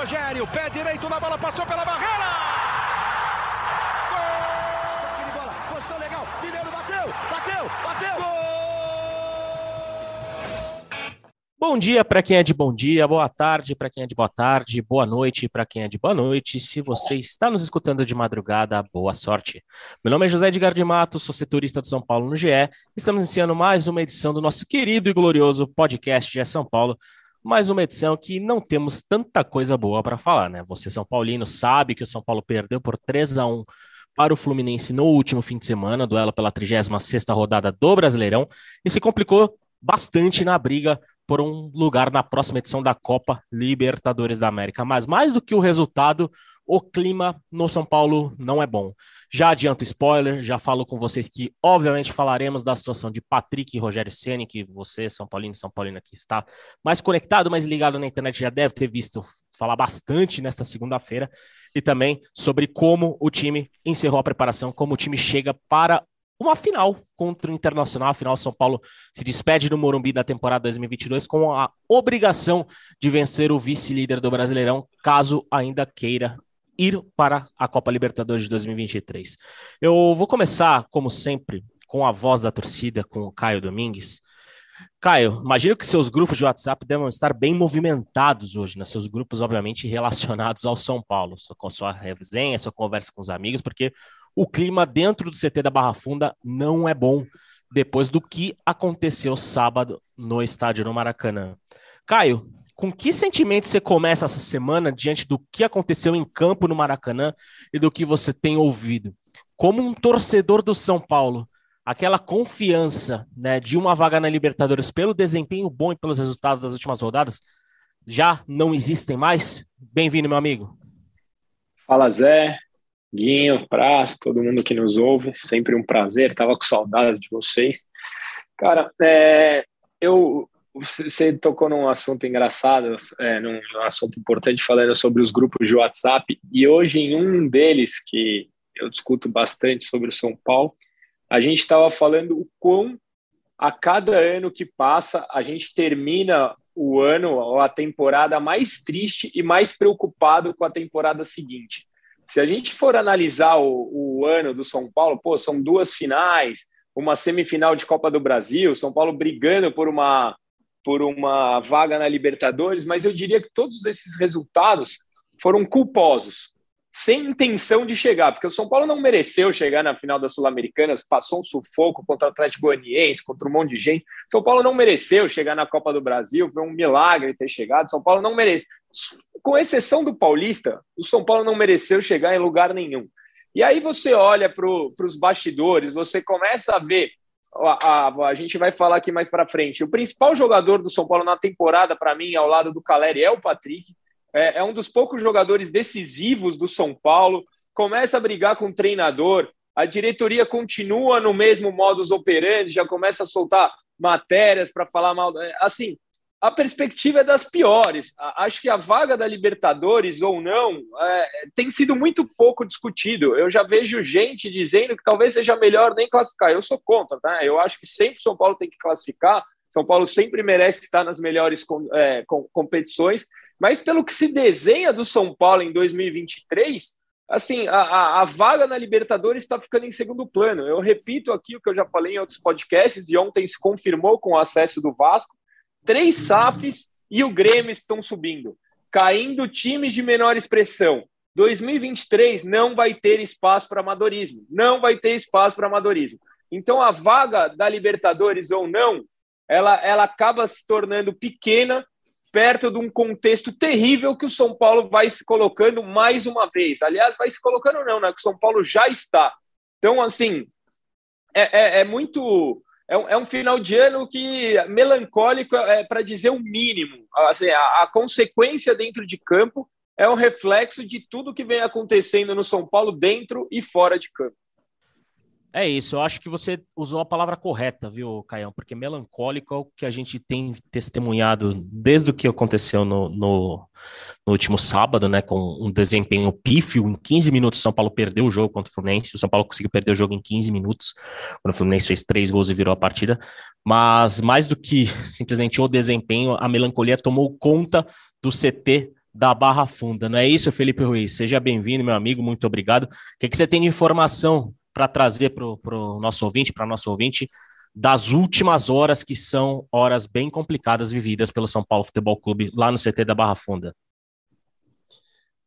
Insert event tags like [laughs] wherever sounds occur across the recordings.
Rogério, pé direito na bola, passou pela barreira. Gol! bola, posição legal, Mineiro bateu, bateu, bateu. Gol! Bom dia para quem é de bom dia, boa tarde para quem é de boa tarde, boa noite para quem é de boa noite. Se você está nos escutando de madrugada, boa sorte. Meu nome é José Edgar de Matos, sou setorista do São Paulo no GE. Estamos iniciando mais uma edição do nosso querido e glorioso podcast GE São Paulo. Mais uma edição que não temos tanta coisa boa para falar, né? Você, São Paulino, sabe que o São Paulo perdeu por 3 a 1 para o Fluminense no último fim de semana, duelo pela 36 rodada do Brasileirão, e se complicou bastante na briga por um lugar na próxima edição da Copa Libertadores da América. Mas mais do que o resultado, o clima no São Paulo não é bom. Já adianto spoiler, já falo com vocês que, obviamente, falaremos da situação de Patrick e Rogério Ceni, que você, São Paulino e São Paulino que está mais conectado, mais ligado na internet, já deve ter visto falar bastante nesta segunda-feira, e também sobre como o time encerrou a preparação, como o time chega para uma final contra o Internacional. Afinal, São Paulo se despede do Morumbi da temporada 2022 com a obrigação de vencer o vice-líder do Brasileirão, caso ainda queira ir para a Copa Libertadores de 2023. Eu vou começar, como sempre, com a voz da torcida, com o Caio Domingues. Caio, imagino que seus grupos de WhatsApp devem estar bem movimentados hoje, né? Seus grupos, obviamente, relacionados ao São Paulo, com sua resenha, sua conversa com os amigos, porque o clima dentro do CT da Barra Funda não é bom depois do que aconteceu sábado no estádio no Maracanã. Caio, com que sentimento você começa essa semana diante do que aconteceu em campo no Maracanã e do que você tem ouvido? Como um torcedor do São Paulo, aquela confiança né, de uma vaga na Libertadores pelo desempenho bom e pelos resultados das últimas rodadas já não existem mais? Bem-vindo, meu amigo. Fala, Zé. Guinho, Praz, todo mundo que nos ouve, sempre um prazer, estava com saudades de vocês. Cara, é, eu, você tocou num assunto engraçado, é, num, num, assunto importante, falando sobre os grupos de WhatsApp, e hoje em um deles, que eu discuto bastante sobre o São Paulo, a gente estava falando o quão a cada ano que passa, a gente termina o ano ou a temporada mais triste e mais preocupado com a temporada seguinte. Se a gente for analisar o, o ano do São Paulo, pô, são duas finais, uma semifinal de Copa do Brasil, São Paulo brigando por uma por uma vaga na Libertadores, mas eu diria que todos esses resultados foram culposos sem intenção de chegar, porque o São Paulo não mereceu chegar na final das Sul-Americanas, passou um sufoco contra o Atlético Goianiense, contra um monte de gente. São Paulo não mereceu chegar na Copa do Brasil, foi um milagre ter chegado. São Paulo não merece. Com exceção do Paulista, o São Paulo não mereceu chegar em lugar nenhum. E aí você olha para os bastidores, você começa a ver. A, a, a gente vai falar aqui mais para frente. O principal jogador do São Paulo na temporada, para mim, ao lado do Caleri, é o Patrick é, é um dos poucos jogadores decisivos do São Paulo, começa a brigar com o treinador, a diretoria continua no mesmo modus operandi, já começa a soltar matérias para falar mal. Assim, a perspectiva é das piores. Acho que a vaga da Libertadores ou não é, tem sido muito pouco discutido. Eu já vejo gente dizendo que talvez seja melhor nem classificar. Eu sou contra, tá? Eu acho que sempre São Paulo tem que classificar. São Paulo sempre merece estar nas melhores é, competições, mas pelo que se desenha do São Paulo em 2023, assim, a, a, vaga na Libertadores está ficando em segundo plano. Eu repito aqui o que eu já falei em outros podcasts e ontem se confirmou com o acesso do Vasco. Três SAFs e o Grêmio estão subindo, caindo times de menor expressão. 2023 não vai ter espaço para amadorismo, não vai ter espaço para amadorismo. Então a vaga da Libertadores ou não, ela, ela acaba se tornando pequena perto de um contexto terrível que o São Paulo vai se colocando mais uma vez. Aliás, vai se colocando não, né? Que o São Paulo já está. Então, assim, é, é, é muito... É um, é um, final de ano que melancólico é para dizer o mínimo. Assim, a, a consequência dentro de campo é um reflexo de tudo que vem acontecendo no São Paulo dentro e fora de campo. É isso, eu acho que você usou a palavra correta, viu, Caião? Porque melancólico é o que a gente tem testemunhado desde o que aconteceu no, no, no, último sábado, né? Com um desempenho pífio. Em 15 minutos, o São Paulo perdeu o jogo contra o Fluminense. O São Paulo conseguiu perder o jogo em 15 minutos, quando o Fluminense fez três gols e virou a partida. Mas mais do que [laughs] simplesmente o desempenho, a melancolia tomou conta do CT da Barra Funda. Não é isso, Felipe Ruiz? Seja bem-vindo, meu amigo, muito obrigado. O que, que você tem de informação para trazer para o nosso ouvinte, para nosso ouvinte, das últimas horas, que são horas bem complicadas vividas pelo São Paulo Futebol Clube lá no CT da Barra Funda?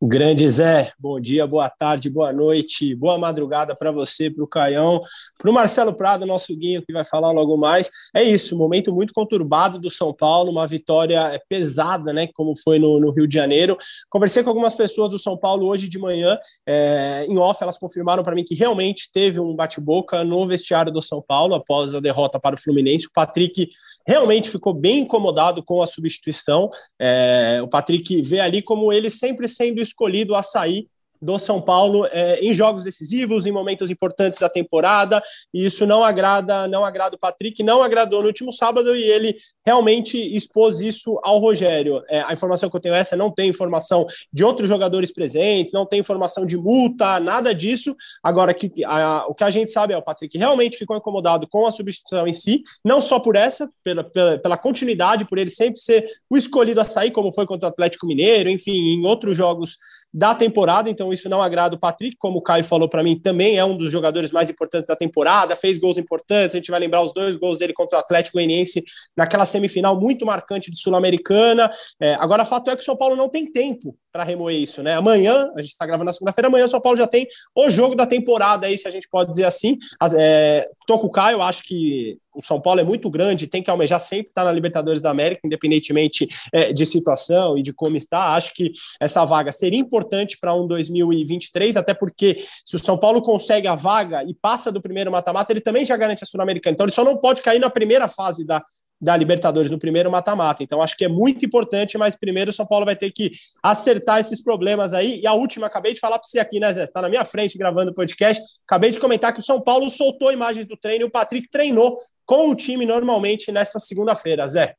Grande Zé, bom dia, boa tarde, boa noite, boa madrugada para você, para o Caião, para o Marcelo Prado, nosso guinho, que vai falar logo mais. É isso, momento muito conturbado do São Paulo, uma vitória é, pesada, né, como foi no, no Rio de Janeiro. Conversei com algumas pessoas do São Paulo hoje de manhã, é, em off, elas confirmaram para mim que realmente teve um bate-boca no vestiário do São Paulo após a derrota para o Fluminense. O Patrick realmente ficou bem incomodado com a substituição. É, o Patrick vê ali como ele sempre sendo escolhido a sair do São Paulo é, em jogos decisivos, em momentos importantes da temporada, e isso não agrada, não agrada o Patrick, não agradou no último sábado, e ele realmente expôs isso ao Rogério. É, a informação que eu tenho é essa, não tem informação de outros jogadores presentes, não tem informação de multa, nada disso. Agora, que, a, o que a gente sabe é o Patrick realmente ficou incomodado com a substituição em si, não só por essa, pela, pela, pela continuidade, por ele sempre ser o escolhido a sair, como foi contra o Atlético Mineiro, enfim, em outros jogos da temporada, então isso não agrada o Patrick, como o Caio falou para mim, também é um dos jogadores mais importantes da temporada, fez gols importantes, a gente vai lembrar os dois gols dele contra o Atlético Goianiense naquela semifinal muito marcante de Sul-Americana. É, agora, fato é que o São Paulo não tem tempo para remoer isso, né? Amanhã, a gente está gravando na segunda-feira, amanhã o São Paulo já tem o jogo da temporada aí, se a gente pode dizer assim. É, tô com o Caio, acho que o São Paulo é muito grande, tem que almejar sempre estar na Libertadores da América, independentemente é, de situação e de como está. Acho que essa vaga seria importante para um 2023, até porque se o São Paulo consegue a vaga e passa do primeiro mata-mata, ele também já garante a Sul-Americana. Então ele só não pode cair na primeira fase da, da Libertadores no primeiro mata-mata. Então, acho que é muito importante, mas primeiro o São Paulo vai ter que acertar esses problemas aí. E a última, acabei de falar para você aqui, né, Zé? Está na minha frente gravando o podcast. Acabei de comentar que o São Paulo soltou imagens do treino e o Patrick treinou com o time normalmente nessa segunda-feira, Zé.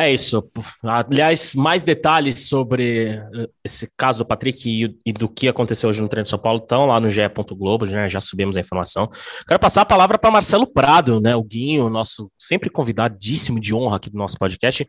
É isso. Aliás, mais detalhes sobre eh, esse caso do Patrick e, e, do que aconteceu hoje no treino de São Paulo estão lá no GE. Globo, né? já subimos a informação. Quero passar a palavra para Marcelo Prado, né? O Guinho, nosso sempre convidadíssimo de honra aqui do nosso podcast.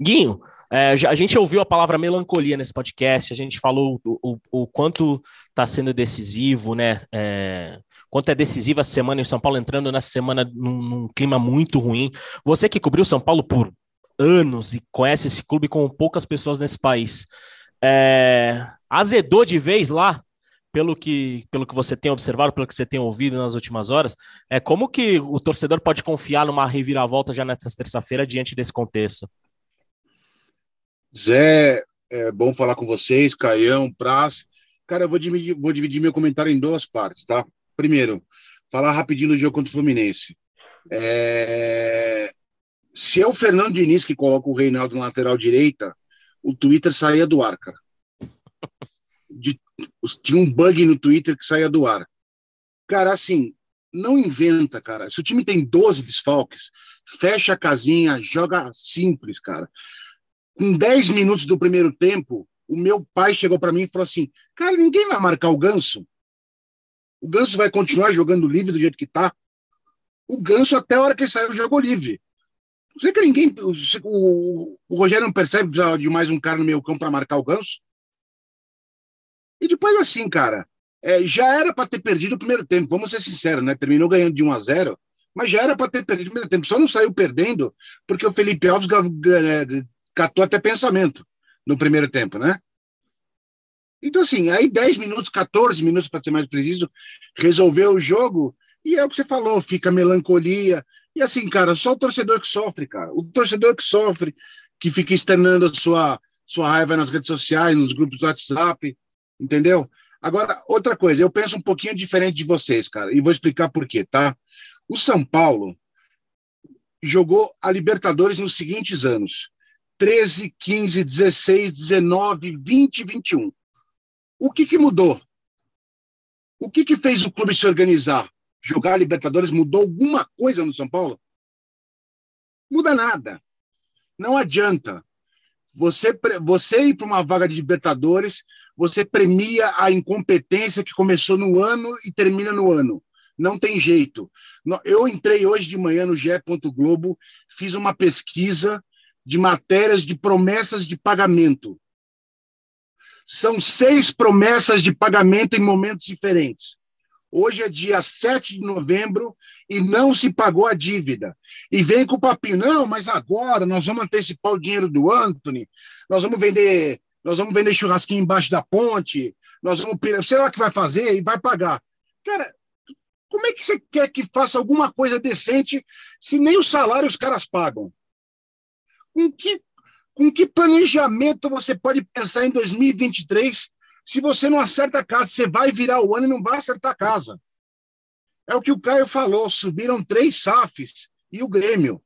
Guinho, é, a gente ouviu a palavra melancolia nesse podcast, a gente falou o, o, o quanto está sendo decisivo, né? É, quanto é decisiva a semana em São Paulo entrando nessa semana num, num clima muito ruim. Você que cobriu São Paulo por anos e conhece esse clube com poucas pessoas nesse país. É, azedou de vez lá, pelo que, pelo que você tem observado, pelo que você tem ouvido nas últimas horas, é como que o torcedor pode confiar numa reviravolta já nessa terça-feira diante desse contexto? Zé, é bom falar com vocês, Caião, Praz. Cara, eu vou dividir, vou dividir meu comentário em duas partes, tá? Primeiro, falar rapidinho do jogo contra o Fluminense. É... Se é o Fernando Diniz que coloca o Reinaldo na lateral direita, o Twitter saía do ar, cara. De, tinha um bug no Twitter que saía do ar. Cara, assim, não inventa, cara. Se o time tem 12 desfalques, fecha a casinha, joga simples, cara. Com 10 minutos do primeiro tempo, o meu pai chegou para mim e falou assim: Cara, ninguém vai marcar o ganso. O ganso vai continuar jogando livre do jeito que tá. O ganso, até a hora que ele saiu, jogou livre. Você que ninguém. O, o, Rogério não percebe de mais um cara no meio campo para marcar o ganso? E depois, assim, cara, é, já era para ter perdido o primeiro tempo, vamos ser sinceros, né? Terminou ganhando de 1 a 0 mas já era para ter perdido o primeiro tempo. Só não saiu perdendo porque o Felipe Alves catou até pensamento no primeiro tempo, né? Então, assim, aí 10 minutos, 14 minutos, para ser mais preciso, resolveu o jogo, e é o que você falou, fica melancolia, e assim, cara, só o torcedor que sofre, cara. O torcedor que sofre, que fica externando a sua, sua raiva nas redes sociais, nos grupos do WhatsApp, entendeu? Agora, outra coisa, eu penso um pouquinho diferente de vocês, cara, e vou explicar por quê, tá? O São Paulo jogou a Libertadores nos seguintes anos: 13, 15, 16, 19, 20 e 21. O que, que mudou? O que, que fez o clube se organizar? Jogar Libertadores mudou alguma coisa no São Paulo? Muda nada. Não adianta. Você, você ir para uma vaga de Libertadores, você premia a incompetência que começou no ano e termina no ano. Não tem jeito. Eu entrei hoje de manhã no GE. Globo, fiz uma pesquisa de matérias de promessas de pagamento. São seis promessas de pagamento em momentos diferentes. Hoje é dia 7 de novembro e não se pagou a dívida. E vem com o papinho, não, mas agora nós vamos antecipar o dinheiro do Anthony, nós vamos vender, nós vamos vender churrasquinho embaixo da ponte, nós vamos, sei lá o que vai fazer e vai pagar. Cara, como é que você quer que faça alguma coisa decente se nem o salário os caras pagam? Com que, com que planejamento você pode pensar em 2023 se você não acerta a casa? Você vai virar o ano e não vai acertar a casa. É o que o Caio falou: subiram três SAFs e o Grêmio.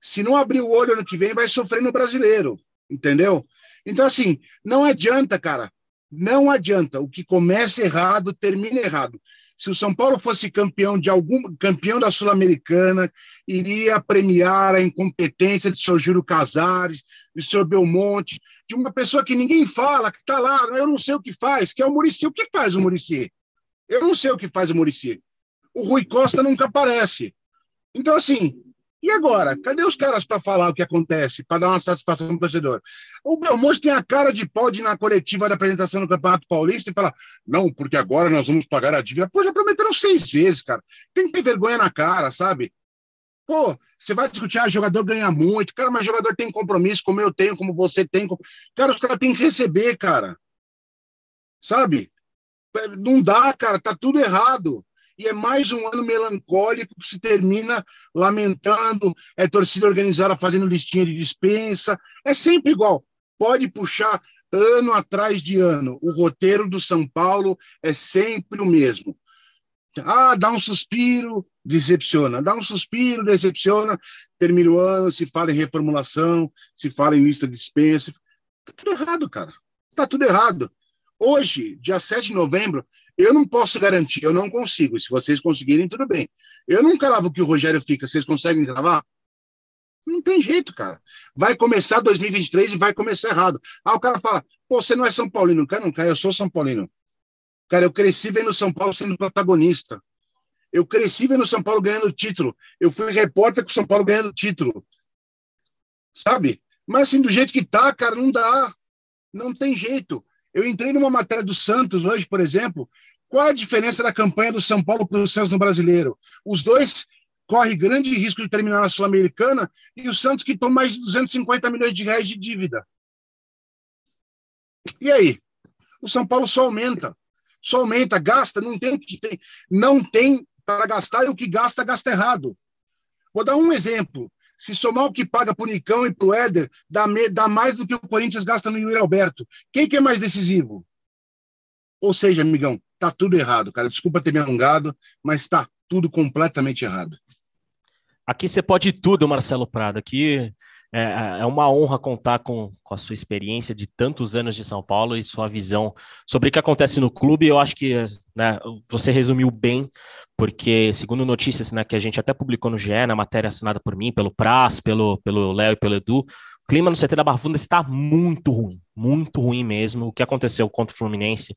Se não abrir o olho ano que vem, vai sofrer no brasileiro. Entendeu? Então, assim, não adianta, cara. Não adianta. O que começa errado, termina errado. Se o São Paulo fosse campeão de algum campeão da Sul-Americana, iria premiar a incompetência de Sr. Júlio Casares, de Sr. Belmonte, de uma pessoa que ninguém fala, que está lá, eu não sei o que faz, que é o Murici. O que faz o Murici? Eu não sei o que faz o Murici. O Rui Costa nunca aparece. Então, assim, e agora? Cadê os caras para falar o que acontece, para dar uma satisfação para o torcedor? O Belmonte tem a cara de pau de ir na coletiva da apresentação do Campeonato Paulista e falar: não, porque agora nós vamos pagar a dívida. Pô, já prometeram seis vezes, cara. Tem que ter vergonha na cara, sabe? Pô, você vai discutir, ah, jogador ganha muito. Cara, mas jogador tem compromisso, como eu tenho, como você tem. Cara, os caras têm que receber, cara. Sabe? Não dá, cara, tá tudo errado e é mais um ano melancólico que se termina lamentando, é torcida organizada fazendo listinha de dispensa, é sempre igual. Pode puxar ano atrás de ano. O roteiro do São Paulo é sempre o mesmo. Ah, dá um suspiro, decepciona. Dá um suspiro, decepciona. Termina o ano, se fala em reformulação, se fala em lista de dispensa. Tá tudo errado, cara. Tá tudo errado. Hoje, dia 7 de novembro, eu não posso garantir, eu não consigo. Se vocês conseguirem, tudo bem. Eu não cravo que o Rogério fica. Vocês conseguem gravar? Não tem jeito, cara. Vai começar 2023 e vai começar errado. Ah, o cara fala, pô, você não é São Paulino. Cara, não, cara, eu sou São Paulino. Cara, eu cresci vendo São Paulo sendo protagonista. Eu cresci vendo São Paulo ganhando título. Eu fui repórter com São Paulo ganhando título. Sabe? Mas assim, do jeito que tá, cara, não dá. Não tem jeito. Eu entrei numa matéria do Santos hoje, por exemplo. Qual a diferença da campanha do São Paulo para o Santos no Brasileiro? Os dois correm grande risco de terminar na Sul-Americana e o Santos que toma mais de 250 milhões de reais de dívida. E aí? O São Paulo só aumenta. Só aumenta, gasta, não tem o que tem, não tem para gastar e o que gasta, gasta errado. Vou dar um exemplo. Se somar o que paga para o Nicão e para o Éder, dá, dá, mais do que o Corinthians gasta no Yuri Alberto. Quem que é mais decisivo? Ou seja, amigão, tá tudo errado, cara. Desculpa ter me alongado, mas tá tudo completamente errado. Aqui você pode tudo, Marcelo Prado. Aqui é, é uma honra contar com, com a sua experiência de tantos anos de São Paulo e sua visão sobre o que acontece no clube. Eu acho que né, você resumiu bem, porque, segundo notícias né, que a gente até publicou no GE, na matéria assinada por mim, pelo Praz, pelo Léo e pelo Edu, o clima no CT da Barra Funda está muito ruim, muito ruim mesmo. O que aconteceu contra o Fluminense,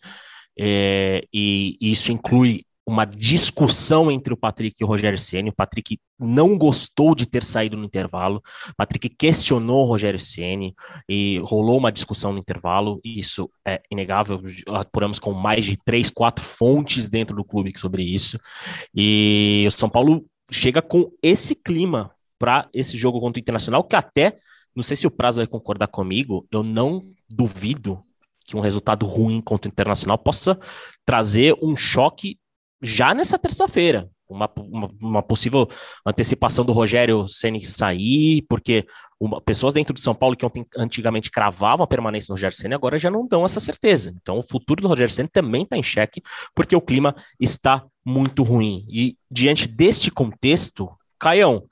é, e, isso inclui uma discussão entre o Patrick e o Rogério Ceni. O Patrick não gostou de ter saído no intervalo. O Patrick questionou o Rogério Ceni e rolou uma discussão no intervalo. Isso é inegável. Apuramos com mais de três, quatro fontes dentro do clube sobre isso. E o São Paulo chega com esse clima para esse jogo contra o Internacional, que até, não sei se o Prazo vai concordar comigo, eu não duvido que um resultado ruim contra o Internacional possa trazer um choque já nessa terça-feira. Uma, uma, uma, possível antecipação do Rogério Ceni sair, porque uma, pessoas dentro de São Paulo que ontem, antigamente cravavam a permanência do Rogério Ceni agora já não dão essa certeza. Então o futuro do Rogério Ceni também está em xeque, porque o clima está muito ruim. E diante deste contexto, Caião,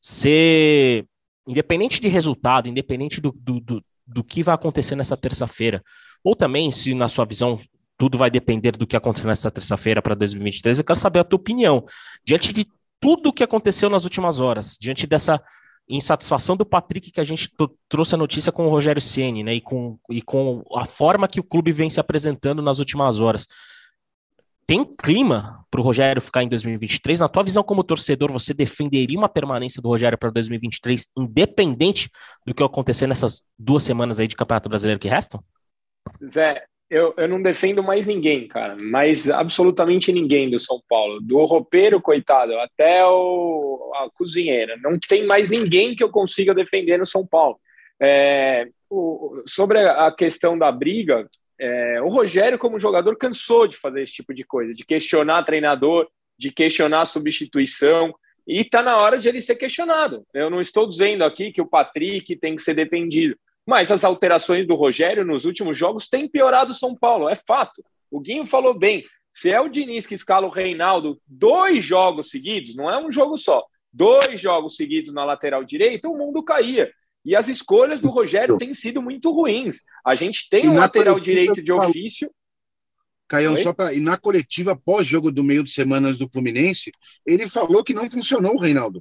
você, independente de resultado, independente do, do, do, do que vai acontecer nessa terça-feira, ou também, se na sua visão tudo vai depender do que acontecer nessa terça-feira para 2023. Eu quero saber a tua opinião. Diante de tudo o que aconteceu nas últimas horas, diante dessa insatisfação do Patrick que a gente trouxe a notícia com o Rogério Ceni, né, e com, e com a forma que o clube vem se apresentando nas últimas horas. tem clima para o Rogério ficar em 2023? Na tua visão como torcedor, você defenderia uma permanência do Rogério para 2023, independente do que acontecer nessas duas semanas aí de Campeonato Brasileiro que restam? Zé, eu, eu não defendo mais ninguém, cara, mas absolutamente ninguém do São Paulo, do roupeiro, coitado, até o, a cozinheira. Não tem mais ninguém que eu consiga defender no São Paulo. É, o, sobre a questão da briga, é, o Rogério, como jogador, cansou de fazer esse tipo de coisa, de questionar treinador, de questionar substituição, e está na hora de ele ser questionado. Eu não estou dizendo aqui que o Patrick tem que ser defendido, mas as alterações do Rogério nos últimos jogos têm piorado o São Paulo, é fato. O Guinho falou bem. Se é o Diniz que escala o Reinaldo dois jogos seguidos, não é um jogo só, dois jogos seguidos na lateral direita, o mundo caía. E as escolhas do Rogério têm sido muito ruins. A gente tem um lateral direito de ofício. Caião, só para. E na coletiva pós-jogo do meio de semanas do Fluminense, ele falou que não funcionou o Reinaldo.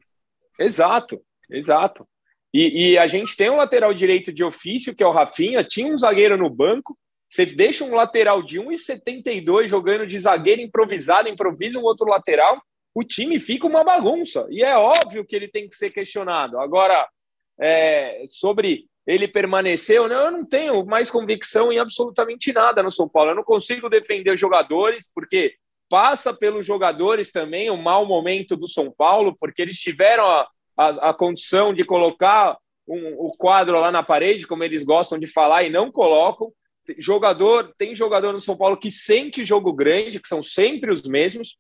Exato, exato. E, e, a gente tem um lateral direito de ofício, que é o Rafinha, tinha um zagueiro no banco. Você deixa um lateral de 1,72 jogando de zagueiro improvisado, improvisa um outro lateral, o time fica uma bagunça. E é óbvio que ele tem que ser questionado. Agora, é, sobre ele não, eu não tenho mais convicção em absolutamente nada no São Paulo. Eu não consigo defender os jogadores, porque passa pelos jogadores também o mau momento do São Paulo, porque eles tiveram a, a, a condição de colocar um, o quadro lá na parede, como eles gostam de falar, e não colocam. Jogador, tem jogador no São Paulo que sente jogo grande, que são sempre os mesmos.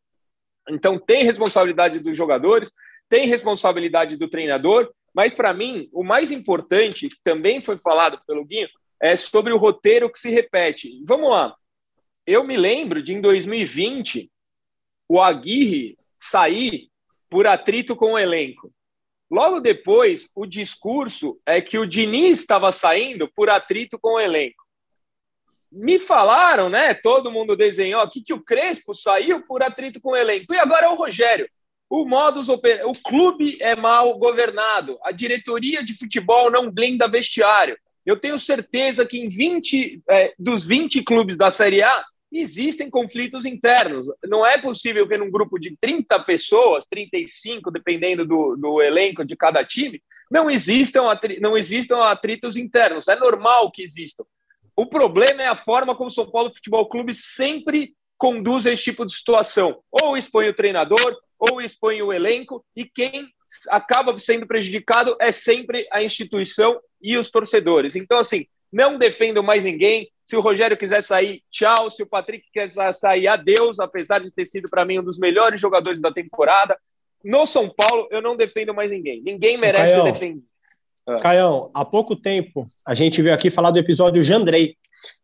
Então tem responsabilidade dos jogadores, tem responsabilidade do treinador, mas para mim o mais importante, que também foi falado pelo Guinho, é sobre o roteiro que se repete. Vamos lá. Eu me lembro de em 2020 o Aguirre sair por atrito com o elenco. Logo depois, o discurso é que o Diniz estava saindo por atrito com o elenco. Me falaram, né? Todo mundo desenhou aqui que o Crespo saiu por atrito com o elenco. E agora é o Rogério. O modus oper... o clube é mal governado. A diretoria de futebol não blinda vestiário. Eu tenho certeza que em 20 é, dos 20 clubes da Série A, existem conflitos internos. Não é possível que num grupo de 30 pessoas, 35, dependendo do, do elenco de cada time, não existam, não existam atritos internos. É normal que existam. O problema é a forma como o São Paulo Futebol Clube sempre conduz esse tipo de situação. Ou expõe o treinador, ou expõe o elenco, e quem acaba sendo prejudicado é sempre a instituição e os torcedores. Então, assim, não defendo mais ninguém, se o Rogério quiser sair, tchau. Se o Patrick quiser sair, adeus, apesar de ter sido para mim um dos melhores jogadores da temporada. No São Paulo, eu não defendo mais ninguém. Ninguém merece Caião, defender. Ah. Caião, há pouco tempo a gente veio aqui falar do episódio Jandrei.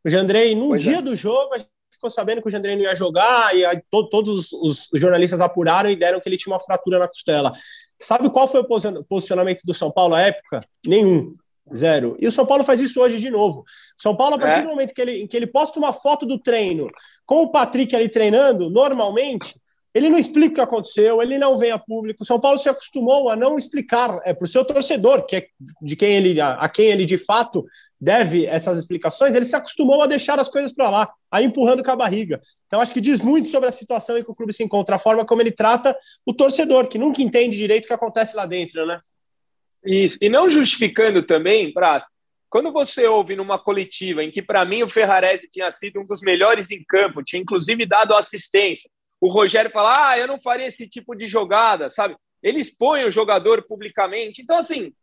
O Jandrei, no pois dia é. do jogo, a gente ficou sabendo que o Jandrei não ia jogar e aí, to, todos os, os jornalistas apuraram e deram que ele tinha uma fratura na costela. Sabe qual foi o posicionamento do São Paulo à época? Nenhum. Zero. E o São Paulo faz isso hoje de novo. São Paulo, a partir é. do momento que ele, em que ele posta uma foto do treino com o Patrick ali treinando, normalmente, ele não explica o que aconteceu, ele não vem a público. O São Paulo se acostumou a não explicar é, para o seu torcedor, que é de quem ele, a, a, quem ele de fato deve essas explicações, ele se acostumou a deixar as coisas para lá, a empurrando com a barriga. Então, acho que diz muito sobre a situação em que o clube se encontra, a forma como ele trata o torcedor, que nunca entende direito o que acontece lá dentro, né? Isso. E não justificando também, Praz, quando você ouve numa coletiva em que, para mim, o Ferrarese tinha sido um dos melhores em campo, tinha inclusive dado assistência, o Rogério fala: ah, eu não faria esse tipo de jogada, sabe? Ele expõe o jogador publicamente. Então, assim,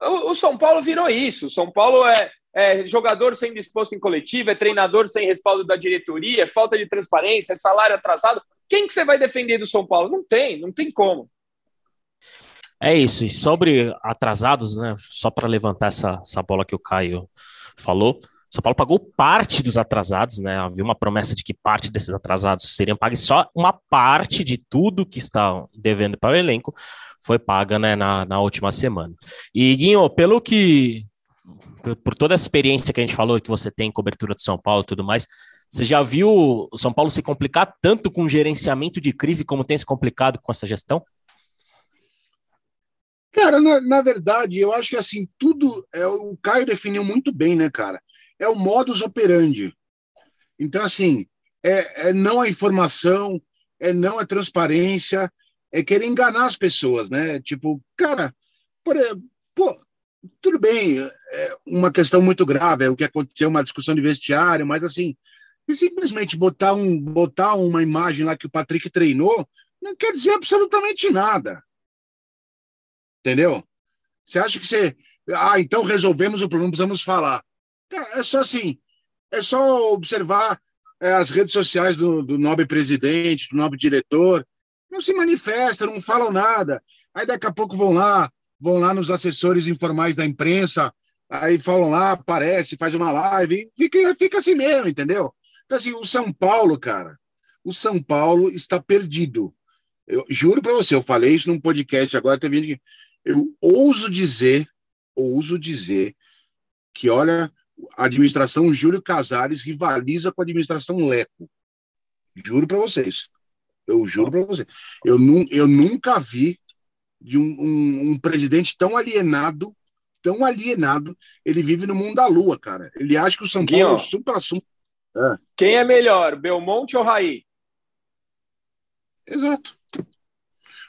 o, o São Paulo virou isso. O São Paulo é, é jogador sendo exposto em coletiva, é treinador sem respaldo da diretoria, é falta de transparência, é salário atrasado. Quem que você vai defender do São Paulo? Não tem, não tem como. É isso. E sobre atrasados, né? Só para levantar essa, essa bola que o Caio falou. São Paulo pagou parte dos atrasados, né? Havia uma promessa de que parte desses atrasados seriam pagos, só uma parte de tudo que está devendo para o elenco foi paga né, na, na última semana. E, Guinho, pelo que. Por toda a experiência que a gente falou que você tem em cobertura de São Paulo e tudo mais, você já viu o São Paulo se complicar tanto com gerenciamento de crise como tem se complicado com essa gestão? Cara, na, na, verdade, eu acho que assim, tudo. É, o Caio definiu muito bem, né, cara? É o modus operandi. Então, assim, é, é não a informação, é não a transparência, é querer enganar as pessoas, né? Tipo, cara, por, pô, tudo bem, é uma questão muito grave, é o que aconteceu, uma discussão de vestiário, mas assim, simplesmente botar, um, botar uma imagem lá que o Patrick treinou não quer dizer absolutamente nada. Entendeu? Você acha que você. Ah, então resolvemos o problema, precisamos falar. É só assim, é só observar é, as redes sociais do, do nobre presidente, do nobre diretor. Não se manifestam, não falam nada. Aí daqui a pouco vão lá, vão lá nos assessores informais da imprensa, aí falam lá, aparece, faz uma live, fica, fica assim mesmo, entendeu? Então, assim, o São Paulo, cara, o São Paulo está perdido. Eu juro para você, eu falei isso num podcast agora, teve eu ouso dizer, ouso dizer que, olha, a administração Júlio Casares rivaliza com a administração Leco. Juro para vocês. Eu juro para vocês. Eu, nu, eu nunca vi de um, um, um, presidente tão alienado, tão alienado. Ele vive no mundo da lua, cara. Ele acha que o São Paulo é o super assunto. É. Quem é melhor, Belmonte ou Raí? Exato.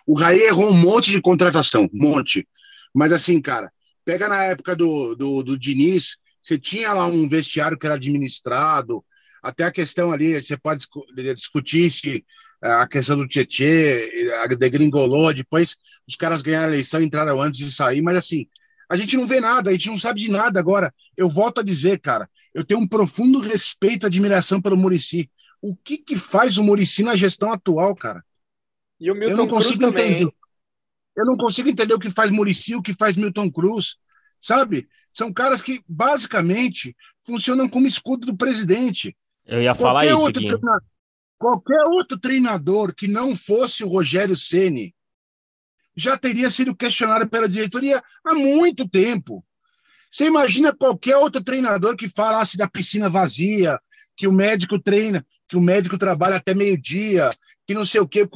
O Raí errou um monte de contratação, um monte. Mas assim, cara, pega na época do, do, do Diniz, você tinha lá um vestiário que era administrado, até a questão ali, você pode discutir se eh, a questão do Tietê, a degringolou, depois os caras ganharam a eleição, entraram antes de sair, mas assim, a gente não vê nada, a gente não sabe de nada agora. Eu volto a dizer, cara, eu tenho um profundo respeito e admiração pelo Murici. O que que faz o Murici na gestão atual, cara? E o Milton eu não Cruz consigo também, entender. Eu não consigo entender o que faz Murici, o que faz Milton Cruz, sabe? São caras que, basicamente, funcionam como escudo do presidente. Eu ia falar qualquer isso, treina... Qualquer outro treinador que não fosse o Rogério Ceni já teria sido questionado pela diretoria há muito tempo. Você imagina qualquer outro treinador que falasse da piscina vazia, que o médico treina, que o médico trabalha até meio-dia, que não sei o quê,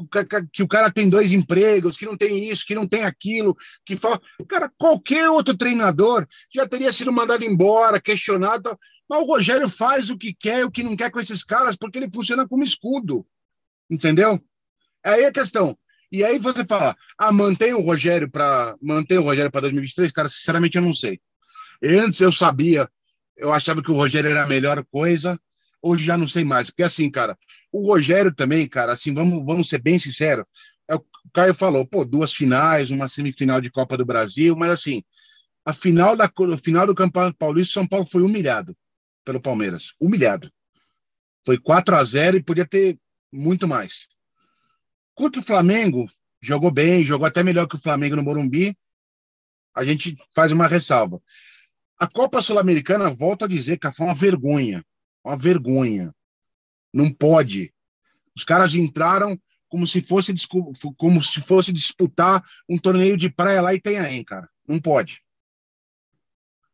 que o cara tem dois empregos, que não tem isso, que não tem aquilo, que fala. Cara, qualquer outro treinador já teria sido mandado embora, questionado. Mas o Rogério faz o que quer o que não quer com esses caras, porque ele funciona como escudo. Entendeu? É aí a questão. E aí você fala, ah, mantém o Rogério para manter o Rogério para 2023? Cara, sinceramente eu não sei. Antes eu sabia, eu achava que o Rogério era a melhor coisa, hoje já não sei mais. Porque assim, cara, o Rogério também, cara, assim, vamos, vamos ser bem sinceros. É, o Caio falou, pô, duas finais, uma semifinal de Copa do Brasil, mas assim, a final, da, final do Campeonato Paulista, São Paulo foi humilhado pelo Palmeiras. Humilhado. Foi 4 a 0 e podia ter muito mais. Contra o Flamengo, jogou bem, jogou até melhor que o Flamengo no Morumbi. A gente faz uma ressalva. A Copa Sul-Americana, volto a dizer que foi uma vergonha. Uma vergonha. Não pode. Os caras entraram como se fosse como se fosse disputar um torneio de praia lá em Itanhaém, cara. Não pode.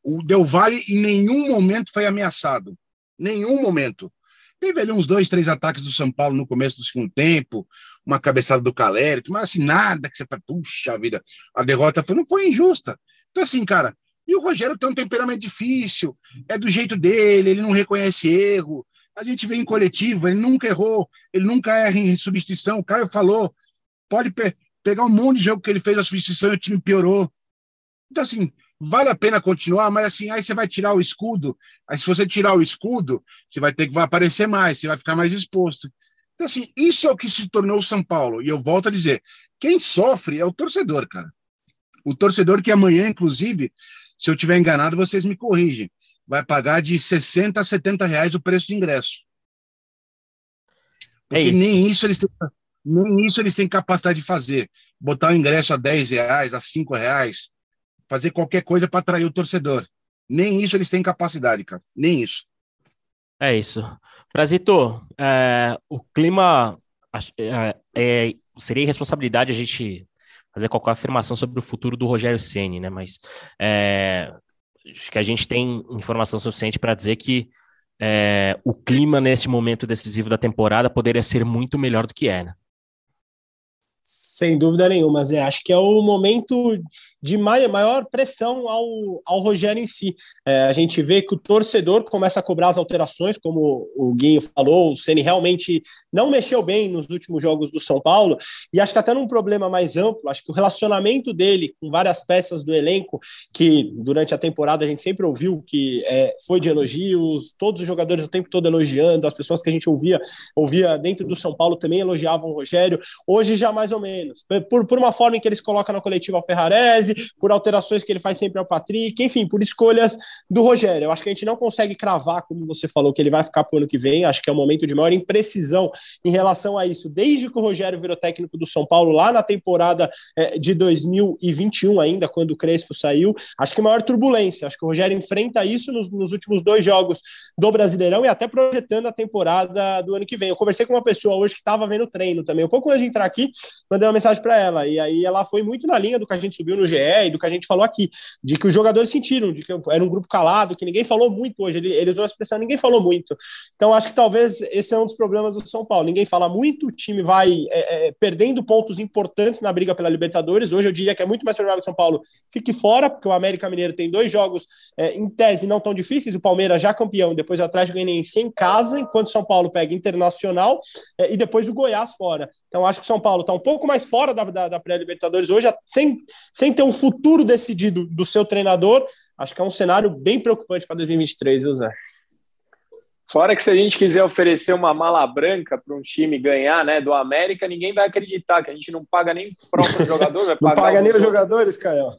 O Del Valle em nenhum momento foi ameaçado. Nenhum momento. Teve ali uns dois, três ataques do São Paulo no começo do segundo tempo, uma cabeçada do Caleri, mas assim, nada que você puxa vida, a derrota foi, não foi injusta. Então, assim, cara, e o Rogério tem um temperamento difícil, é do jeito dele, ele não reconhece erro. A gente vê em coletivo, ele nunca errou, ele nunca erra em substituição. O Caio falou, pode pe pegar um monte de jogo que ele fez a substituição e o time piorou. Então, assim, vale a pena continuar, mas assim, aí você vai tirar o escudo. Aí, se você tirar o escudo, você vai ter que vai aparecer mais, você vai ficar mais exposto. Então, assim, isso é o que se tornou o São Paulo. E eu volto a dizer: quem sofre é o torcedor, cara. O torcedor que amanhã, inclusive, se eu tiver enganado, vocês me corrigem. Vai pagar de 60 a 70 reais o preço de ingresso. Porque é isso. nem isso eles têm, nem isso eles têm capacidade de fazer. Botar o ingresso a 10 reais, a 5 reais, fazer qualquer coisa para atrair o torcedor. Nem isso eles têm capacidade, cara. Nem isso. É isso. Brazito, é, o clima é, é, seria irresponsabilidade a gente fazer qualquer afirmação sobre o futuro do Rogério Ceni, né? Mas é, acho que a gente tem informação suficiente para dizer que é, o clima neste momento decisivo da temporada poderia ser muito melhor do que é, né? Sem dúvida nenhuma, Zé. Acho que é o momento de maior pressão ao, ao Rogério em si. É, a gente vê que o torcedor começa a cobrar as alterações, como o Guinho falou, o Ceni realmente não mexeu bem nos últimos jogos do São Paulo, e acho que até num problema mais amplo, acho que o relacionamento dele com várias peças do elenco, que durante a temporada a gente sempre ouviu que é, foi de elogios, todos os jogadores o tempo todo elogiando, as pessoas que a gente ouvia, ouvia dentro do São Paulo também elogiavam o Rogério, hoje já mais ou menos, por, por uma forma em que eles colocam na coletiva o Ferrarese, por alterações que ele faz sempre ao Patrick, enfim, por escolhas do Rogério. Eu acho que a gente não consegue cravar, como você falou, que ele vai ficar para o ano que vem. Acho que é um momento de maior imprecisão em relação a isso, desde que o Rogério virou técnico do São Paulo, lá na temporada é, de 2021, ainda, quando o Crespo saiu. Acho que maior turbulência. Acho que o Rogério enfrenta isso nos, nos últimos dois jogos do Brasileirão e até projetando a temporada do ano que vem. Eu conversei com uma pessoa hoje que estava vendo o treino também. Um pouco antes de entrar aqui, mandei uma mensagem para ela. E aí ela foi muito na linha do que a gente subiu no GE e do que a gente falou aqui, de que os jogadores sentiram, de que era um grupo calado, que ninguém falou muito hoje. Ele, ele usou a expressão ninguém falou muito. Então, acho que talvez esse é um dos problemas do São Paulo. Ninguém fala muito, o time vai é, é, perdendo pontos importantes na briga pela Libertadores. Hoje eu diria que é muito mais provável que o São Paulo fique fora, porque o América Mineiro tem dois jogos é, em tese não tão difíceis. O Palmeiras já campeão, depois o Atlético Goianiense em casa, enquanto o São Paulo pega Internacional é, e depois o Goiás fora. Então, acho que o São Paulo está um pouco mais fora da, da, da pré-Libertadores hoje, sem, sem ter um futuro decidido do seu treinador. Acho que é um cenário bem preocupante para 2023, viu, Zé? Fora que se a gente quiser oferecer uma mala branca para um time ganhar, né, do América, ninguém vai acreditar que a gente não paga nem o próprio [laughs] jogador, vai pagar. Não paga nem os jogadores, Caio.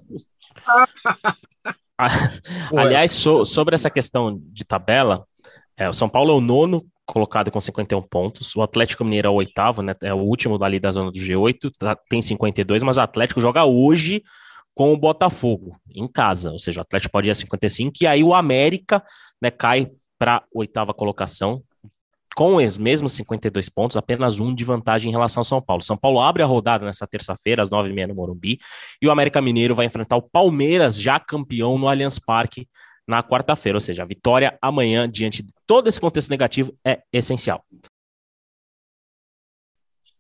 [laughs] Aliás, so, sobre essa questão de tabela, é, o São Paulo é o nono colocado com 51 pontos. O Atlético Mineiro é o oitavo, né? É o último dali da zona do G8, tá, tem 52, mas o Atlético joga hoje com o Botafogo em casa, ou seja, o Atlético pode ir a 55 e aí o América, né, cai para oitava colocação com os mesmos 52 pontos, apenas um de vantagem em relação ao São Paulo. São Paulo abre a rodada nessa terça-feira, às nove e meia no Morumbi, e o América Mineiro vai enfrentar o Palmeiras, já campeão no Allianz Parque, na quarta-feira, ou seja, a vitória amanhã, diante de todo esse contexto negativo, é essencial.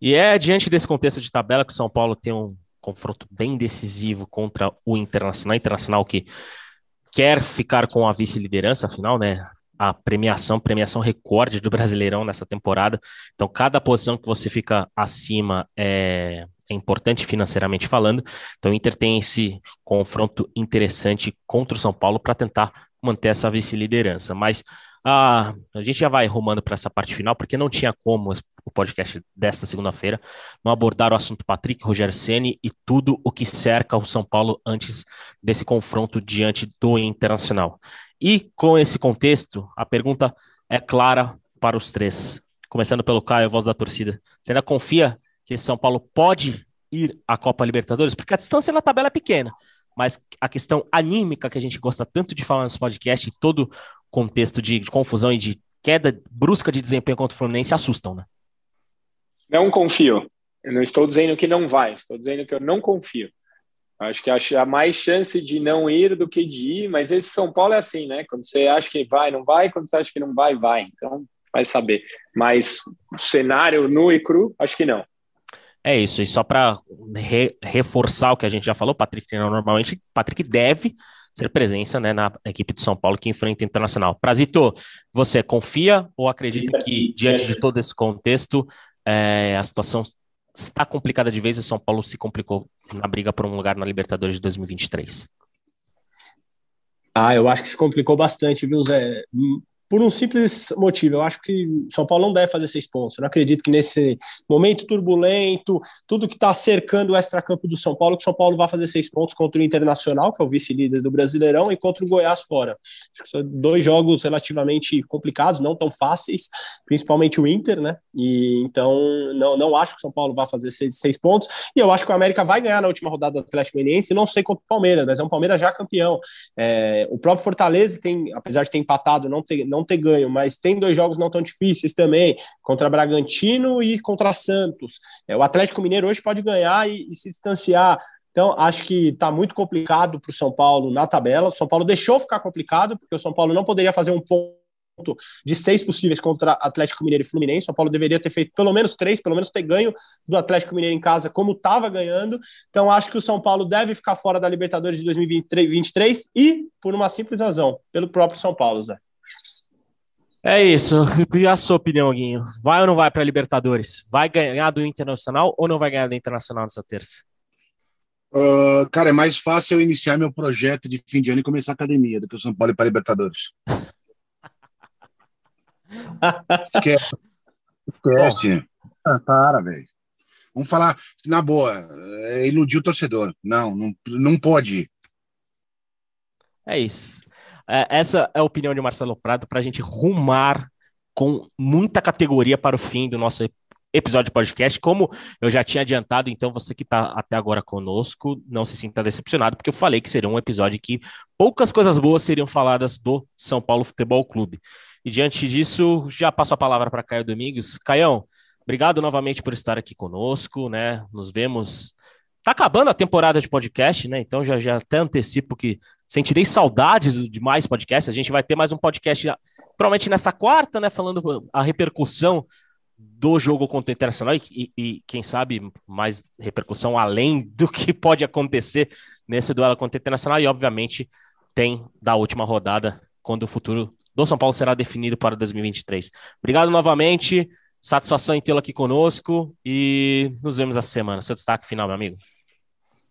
E é diante desse contexto de tabela que o São Paulo tem um confronto bem decisivo contra o Internacional, Internacional que quer ficar com a vice-liderança, afinal, né? A premiação, premiação recorde do Brasileirão nessa temporada. Então, cada posição que você fica acima é, é importante financeiramente falando. Então, o Inter tem esse confronto interessante contra o São Paulo para tentar manter essa vice-liderança. Mas ah, a gente já vai rumando para essa parte final, porque não tinha como o podcast desta segunda-feira não abordar o assunto Patrick, Rogério Ceni e tudo o que cerca o São Paulo antes desse confronto diante do Internacional. E com esse contexto, a pergunta é clara para os três. Começando pelo Caio, voz da torcida. Você ainda confia que São Paulo pode ir à Copa Libertadores? Porque a distância na tabela é pequena, mas a questão anímica que a gente gosta tanto de falar nesse podcast, e todo contexto de, de confusão e de queda brusca de desempenho contra o Fluminense assustam, né? Não confio. Eu não estou dizendo que não vai, estou dizendo que eu não confio. Acho que há mais chance de não ir do que de ir, mas esse São Paulo é assim, né? Quando você acha que vai, não vai, quando você acha que não vai, vai. Então, vai saber. Mas cenário nu e cru, acho que não. É isso, e só para re, reforçar o que a gente já falou, Patrick normalmente, Patrick deve ser presença né, na equipe de São Paulo que enfrenta o Internacional. Prazito, você confia ou acredita que, diante de todo esse contexto, é, a situação está complicada de vez e São Paulo se complicou na briga por um lugar na Libertadores de 2023? Ah, eu acho que se complicou bastante, viu, Zé? Por um simples motivo. Eu acho que São Paulo não deve fazer seis pontos. Eu não acredito que nesse momento turbulento, tudo que está cercando o extracampo do São Paulo, que São Paulo vai fazer seis pontos contra o Internacional, que é o vice-líder do Brasileirão, e contra o Goiás fora. Acho que são dois jogos relativamente complicados, não tão fáceis, principalmente o Inter, né? E então não, não acho que o São Paulo vai fazer seis, seis pontos. E eu acho que o América vai ganhar na última rodada do Atlético Goianiense, não sei contra o Palmeiras, mas é um Palmeiras já campeão. É, o próprio Fortaleza tem, apesar de ter empatado, não ter, não não ter ganho, mas tem dois jogos não tão difíceis também, contra Bragantino e contra Santos. É, o Atlético Mineiro hoje pode ganhar e, e se distanciar. Então, acho que está muito complicado para o São Paulo na tabela. O São Paulo deixou ficar complicado, porque o São Paulo não poderia fazer um ponto de seis possíveis contra Atlético Mineiro e Fluminense. São Paulo deveria ter feito pelo menos três, pelo menos ter ganho do Atlético Mineiro em casa, como estava ganhando. Então, acho que o São Paulo deve ficar fora da Libertadores de 2023 e por uma simples razão, pelo próprio São Paulo, Zé. É isso. E a sua opinião, Guinho? Vai ou não vai para a Libertadores? Vai ganhar do Internacional ou não vai ganhar do Internacional nessa terça? Uh, cara, é mais fácil eu iniciar meu projeto de fim de ano e começar a academia do que o São Paulo ir para a Libertadores. [laughs] Esquece. Esquece. Ah, para, velho. Vamos falar na boa. É iludir o torcedor. Não, não, não pode. É isso. É, essa é a opinião de Marcelo Prado para a gente rumar com muita categoria para o fim do nosso episódio de podcast. Como eu já tinha adiantado, então você que está até agora conosco, não se sinta decepcionado, porque eu falei que seria um episódio que poucas coisas boas seriam faladas do São Paulo Futebol Clube. E diante disso, já passo a palavra para Caio Domingos. Caião, obrigado novamente por estar aqui conosco, né? Nos vemos. Tá acabando a temporada de podcast, né? Então já, já até antecipo que sentirei saudades de mais podcasts. A gente vai ter mais um podcast, provavelmente nessa quarta, né? Falando a repercussão do jogo contra o Internacional e, e, quem sabe mais repercussão além do que [laughs] pode acontecer nesse duelo contra o Internacional e obviamente tem da última rodada quando o futuro do São Paulo será definido para 2023. Obrigado novamente, satisfação em tê-lo aqui conosco e nos vemos essa semana. Seu destaque final, meu amigo.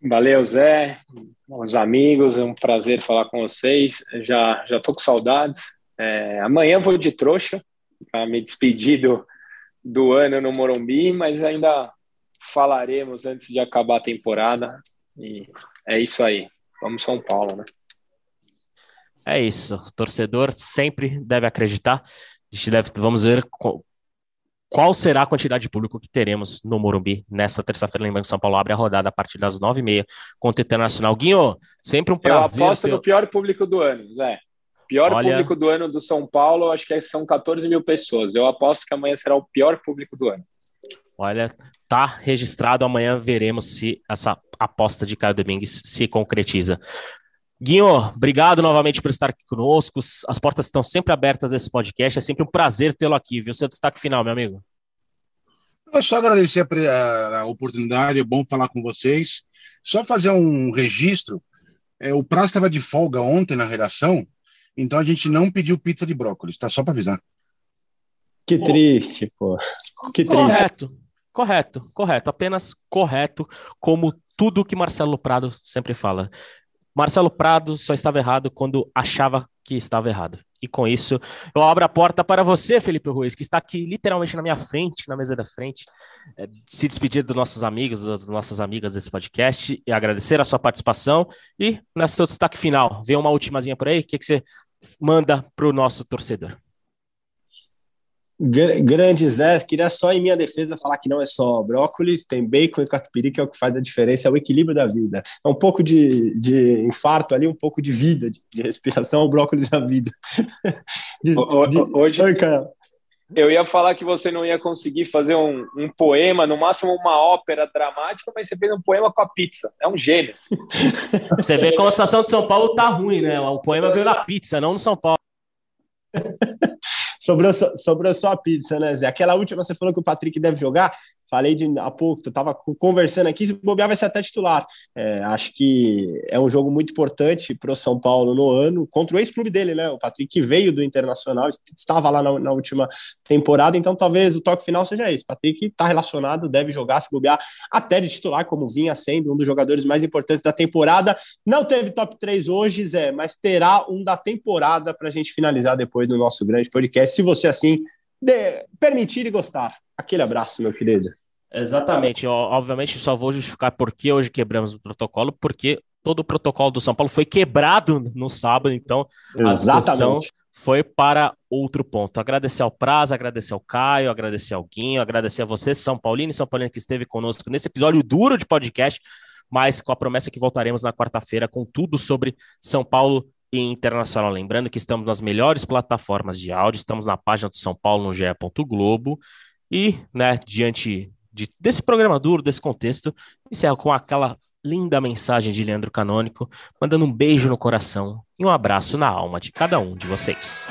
Valeu, Zé, os amigos, é um prazer falar com vocês. Já já tô com saudades. É, amanhã vou de trouxa para me despedir do, do ano no Morumbi, mas ainda falaremos antes de acabar a temporada. E é isso aí. Vamos São Paulo, né? É isso. Torcedor sempre deve acreditar. A gente deve, vamos ver qual, será a quantidade de público que teremos no Morumbi nessa terça-feira. Lembrando que São Paulo abre a rodada a partir das nove e meia contra o Internacional. Guinho, sempre um prazer. Eu aposto ter... no pior público do ano, Zé. Pior Olha... público do ano do São Paulo, acho que são 14 mil pessoas. Eu aposto que amanhã será o pior público do ano. Olha, tá registrado. Amanhã veremos se essa aposta de Caio Domingues se concretiza. Guinho, obrigado novamente por estar aqui conosco. As portas estão sempre abertas desse podcast. É sempre um prazer tê-lo aqui, viu? Seu destaque final, meu amigo. Eu só agradecer a, a, oportunidade, é bom falar com vocês. Só fazer um registro. É, o Praz estava de folga ontem na redação então a gente não pediu pizza de brócolis, tá? Só para avisar. Que triste, pô. Que triste. Correto, correto, correto. Apenas correto, como tudo que Marcelo Prado sempre fala. Marcelo Prado só estava errado quando achava que estava errado. E com isso, eu abro a porta para você, Felipe Ruiz, que está aqui literalmente na minha frente, na mesa da frente, é, se despedir dos nossos amigos, das nossas amigas desse podcast e agradecer a sua participação. E, nesse seu destaque final, vem uma ultimazinha por aí, o que, que você manda para o nosso torcedor? Grande Zé, queria só em minha defesa falar que não é só brócolis, tem bacon e catupiry que é o que faz a diferença, é o equilíbrio da vida. É um pouco de, de infarto ali, um pouco de vida, de, de respiração, o brócolis da vida. [laughs] De, de... Hoje, Oi, cara. eu ia falar que você não ia conseguir fazer um, um, poema, no máximo uma ópera dramática, mas você fez um poema com a pizza. É um gênio. [laughs] Você vê como a situação de São Paulo tá ruim, né? O poema veio na pizza, não no São Paulo. [laughs] Sobrou, sobrou só a pizza, né, Zé? Aquela última você falou que o Patrick deve jogar. Falei de há pouco, tu estava conversando aqui, se bobear vai ser até titular. É, acho que é um jogo muito importante para o São Paulo no ano, contra o ex-clube dele, né? O Patrick que veio do Internacional, estava lá na, na, última temporada, então talvez o toque final seja esse. Patrick está relacionado, deve jogar, se bobear até de titular, como vinha sendo um dos jogadores mais importantes da temporada. Não teve top 3 hoje, Zé, mas terá um da temporada para a gente finalizar depois no nosso grande podcast, se você assim de, permitir e gostar. Aquele abraço, meu querido. Exatamente. Obviamente, só vou justificar por que hoje quebramos o protocolo, porque todo o protocolo do São Paulo foi quebrado no sábado, então Exatamente. a foi para outro ponto. Agradecer ao Prazo, agradecer ao Caio, agradecer ao Guinho, agradecer a você, São Paulino e São Paulino, que esteve conosco nesse episódio duro de podcast, mas com a promessa que voltaremos na quarta-feira com tudo sobre São Paulo e Internacional. Lembrando que estamos nas melhores plataformas de áudio, estamos na página do São Paulo no GE. Globo e, né, diante de, desse programa duro, desse contexto, encerro com aquela linda mensagem de Leandro Canônico, mandando um beijo no coração e um abraço na alma de cada um de vocês.